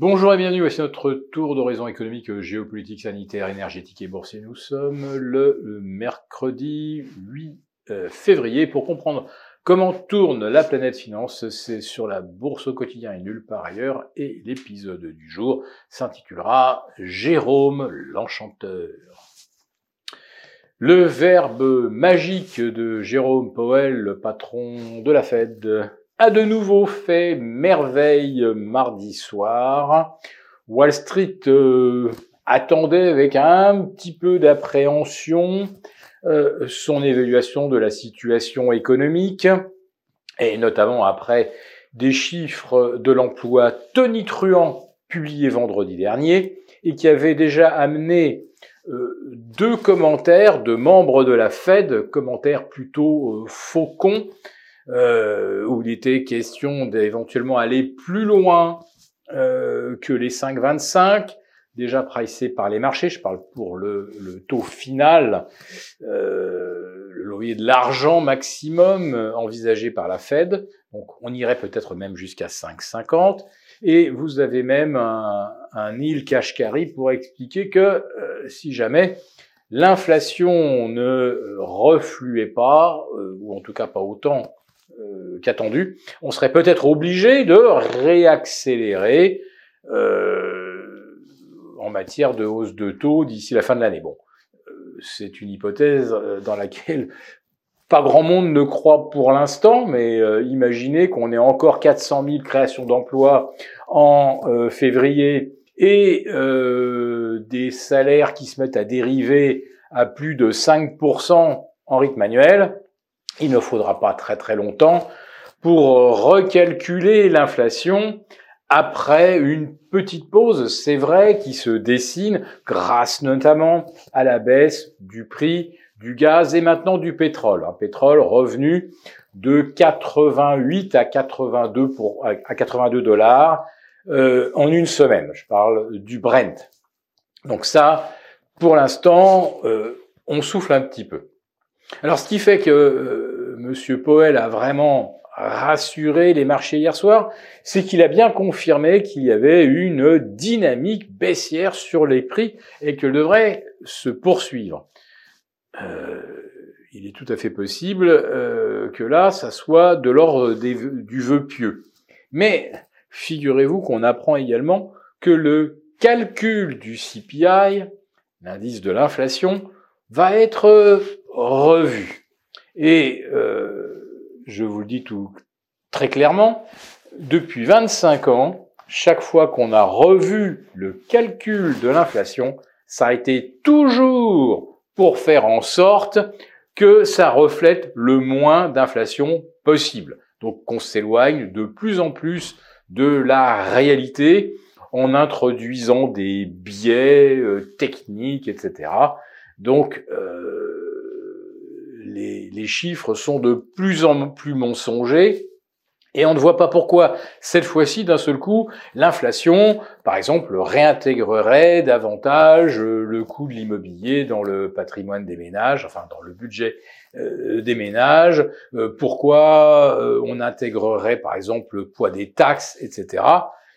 Bonjour et bienvenue, voici notre tour d'horizon économique, géopolitique, sanitaire, énergétique et boursier. Nous sommes le mercredi 8 euh, février pour comprendre comment tourne la planète finance. C'est sur la bourse au quotidien et nulle part ailleurs. Et l'épisode du jour s'intitulera Jérôme l'enchanteur. Le verbe magique de Jérôme Powell, le patron de la Fed, a de nouveau fait merveille mardi soir. Wall Street euh, attendait avec un petit peu d'appréhension euh, son évaluation de la situation économique, et notamment après des chiffres de l'emploi tonitruants publiés vendredi dernier, et qui avaient déjà amené euh, deux commentaires de membres de la Fed, commentaires plutôt faucons, euh, où il était question d'éventuellement aller plus loin euh, que les 5,25 déjà pricé par les marchés. Je parle pour le, le taux final, euh, le loyer de l'argent maximum euh, envisagé par la Fed. Donc on irait peut-être même jusqu'à 5,50. Et vous avez même un, un Neil Kashkari pour expliquer que euh, si jamais l'inflation ne refluait pas, ou en tout cas pas autant euh, qu'attendu, on serait peut-être obligé de réaccélérer euh, en matière de hausse de taux d'ici la fin de l'année. Bon, euh, c'est une hypothèse dans laquelle pas grand monde ne croit pour l'instant, mais imaginez qu'on ait encore 400 000 créations d'emplois en février et des salaires qui se mettent à dériver à plus de 5% en rythme annuel, il ne faudra pas très très longtemps pour recalculer l'inflation après une petite pause, c'est vrai, qui se dessine grâce notamment à la baisse du prix du gaz et maintenant du pétrole. Un pétrole revenu de 88 à 82 pour à 82 dollars euh, en une semaine. Je parle du Brent. Donc ça, pour l'instant, euh, on souffle un petit peu. Alors, ce qui fait que euh, Monsieur Powell a vraiment rassuré les marchés hier soir, c'est qu'il a bien confirmé qu'il y avait une dynamique baissière sur les prix et qu'elle devrait se poursuivre. Euh, il est tout à fait possible euh, que là, ça soit de l'ordre du vœu pieux. Mais figurez-vous qu'on apprend également que le calcul du CPI, l'indice de l'inflation, va être revu. Et euh, je vous le dis tout très clairement, depuis 25 ans, chaque fois qu'on a revu le calcul de l'inflation, ça a été toujours pour faire en sorte que ça reflète le moins d'inflation possible. Donc qu'on s'éloigne de plus en plus de la réalité en introduisant des biais euh, techniques, etc. Donc euh, les, chiffres sont de plus en plus mensongers. Et on ne voit pas pourquoi, cette fois-ci, d'un seul coup, l'inflation, par exemple, réintégrerait davantage euh, le coût de l'immobilier dans le patrimoine des ménages, enfin dans le budget euh, des ménages, euh, pourquoi on intégrerait, par exemple, le poids des taxes, etc.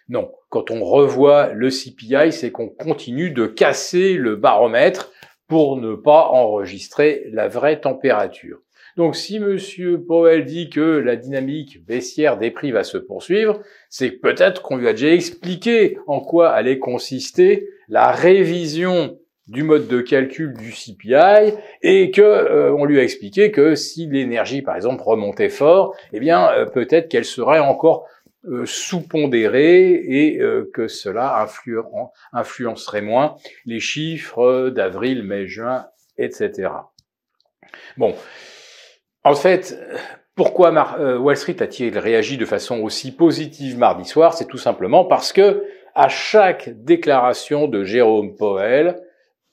Non, quand on revoit le CPI, c'est qu'on continue de casser le baromètre pour ne pas enregistrer la vraie température. Donc si Monsieur Powell dit que la dynamique baissière des prix va se poursuivre, c'est peut-être qu'on lui a déjà expliqué en quoi allait consister la révision du mode de calcul du CPI et que euh, on lui a expliqué que si l'énergie par exemple remontait fort, eh bien euh, peut-être qu'elle serait encore euh, sous-pondéré et euh, que cela influencerait moins les chiffres d'avril, mai, juin, etc. Bon, en fait, pourquoi euh, Wall Street a-t-il réagi de façon aussi positive mardi soir? C'est tout simplement parce que à chaque déclaration de Jérôme Powell,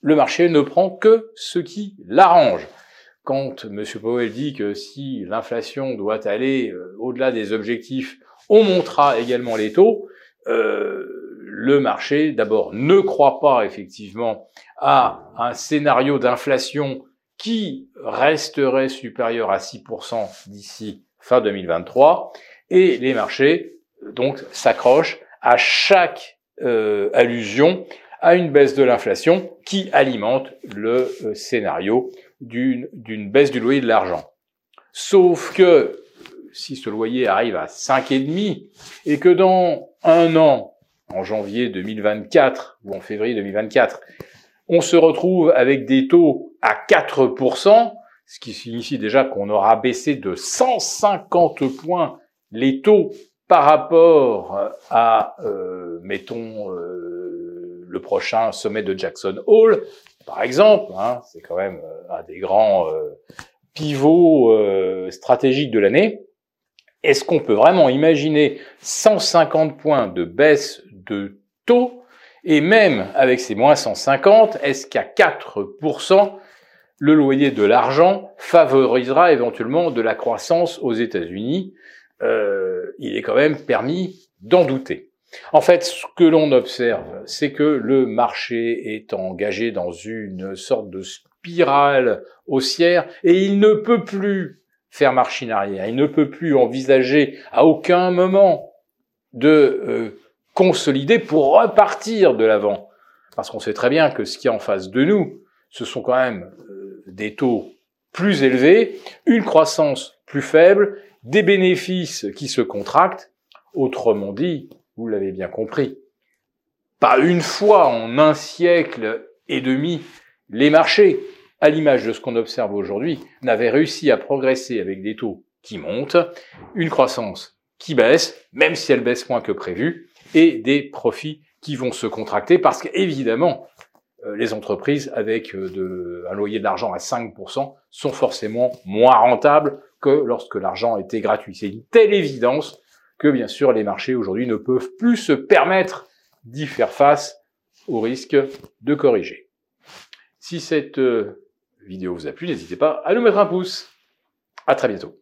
le marché ne prend que ce qui l'arrange. Quand M. Powell dit que si l'inflation doit aller au-delà des objectifs on montera également les taux. Euh, le marché, d'abord, ne croit pas effectivement à un scénario d'inflation qui resterait supérieur à 6% d'ici fin 2023. Et les marchés, donc, s'accrochent à chaque euh, allusion à une baisse de l'inflation qui alimente le euh, scénario d'une baisse du loyer de l'argent. Sauf que si ce loyer arrive à 5,5 et que dans un an, en janvier 2024 ou en février 2024, on se retrouve avec des taux à 4%, ce qui signifie déjà qu'on aura baissé de 150 points les taux par rapport à, euh, mettons, euh, le prochain sommet de Jackson Hole, par exemple, hein, c'est quand même euh, un des grands euh, pivots stratégiques de l'année. Est-ce qu'on peut vraiment imaginer 150 points de baisse de taux et même avec ces moins 150, est-ce qu'à 4%, le loyer de l'argent favorisera éventuellement de la croissance aux États-Unis? Euh, Il est quand même permis d'en douter. En fait, ce que l'on observe, c'est que le marché est engagé dans une sorte de spirale haussière et il ne peut plus faire machine arrière. Il ne peut plus envisager à aucun moment de euh, consolider pour repartir de l'avant. Parce qu'on sait très bien que ce qui est en face de nous, ce sont quand même euh, des taux plus élevés, une croissance plus faible, des bénéfices qui se contractent. Autrement dit, vous l'avez bien compris, pas une fois en un siècle et demi, les marchés, à l'image de ce qu'on observe aujourd'hui, n'avaient réussi à progresser avec des taux qui montent, une croissance qui baisse, même si elle baisse moins que prévu, et des profits qui vont se contracter parce qu'évidemment, euh, les entreprises avec euh, un loyer de l'argent à 5% sont forcément moins rentables que lorsque l'argent était gratuit. C'est une telle évidence que bien sûr les marchés aujourd'hui ne peuvent plus se permettre d'y faire face au risque de corriger. Si cette euh, vidéo vous a plu, n'hésitez pas à nous mettre un pouce. À très bientôt.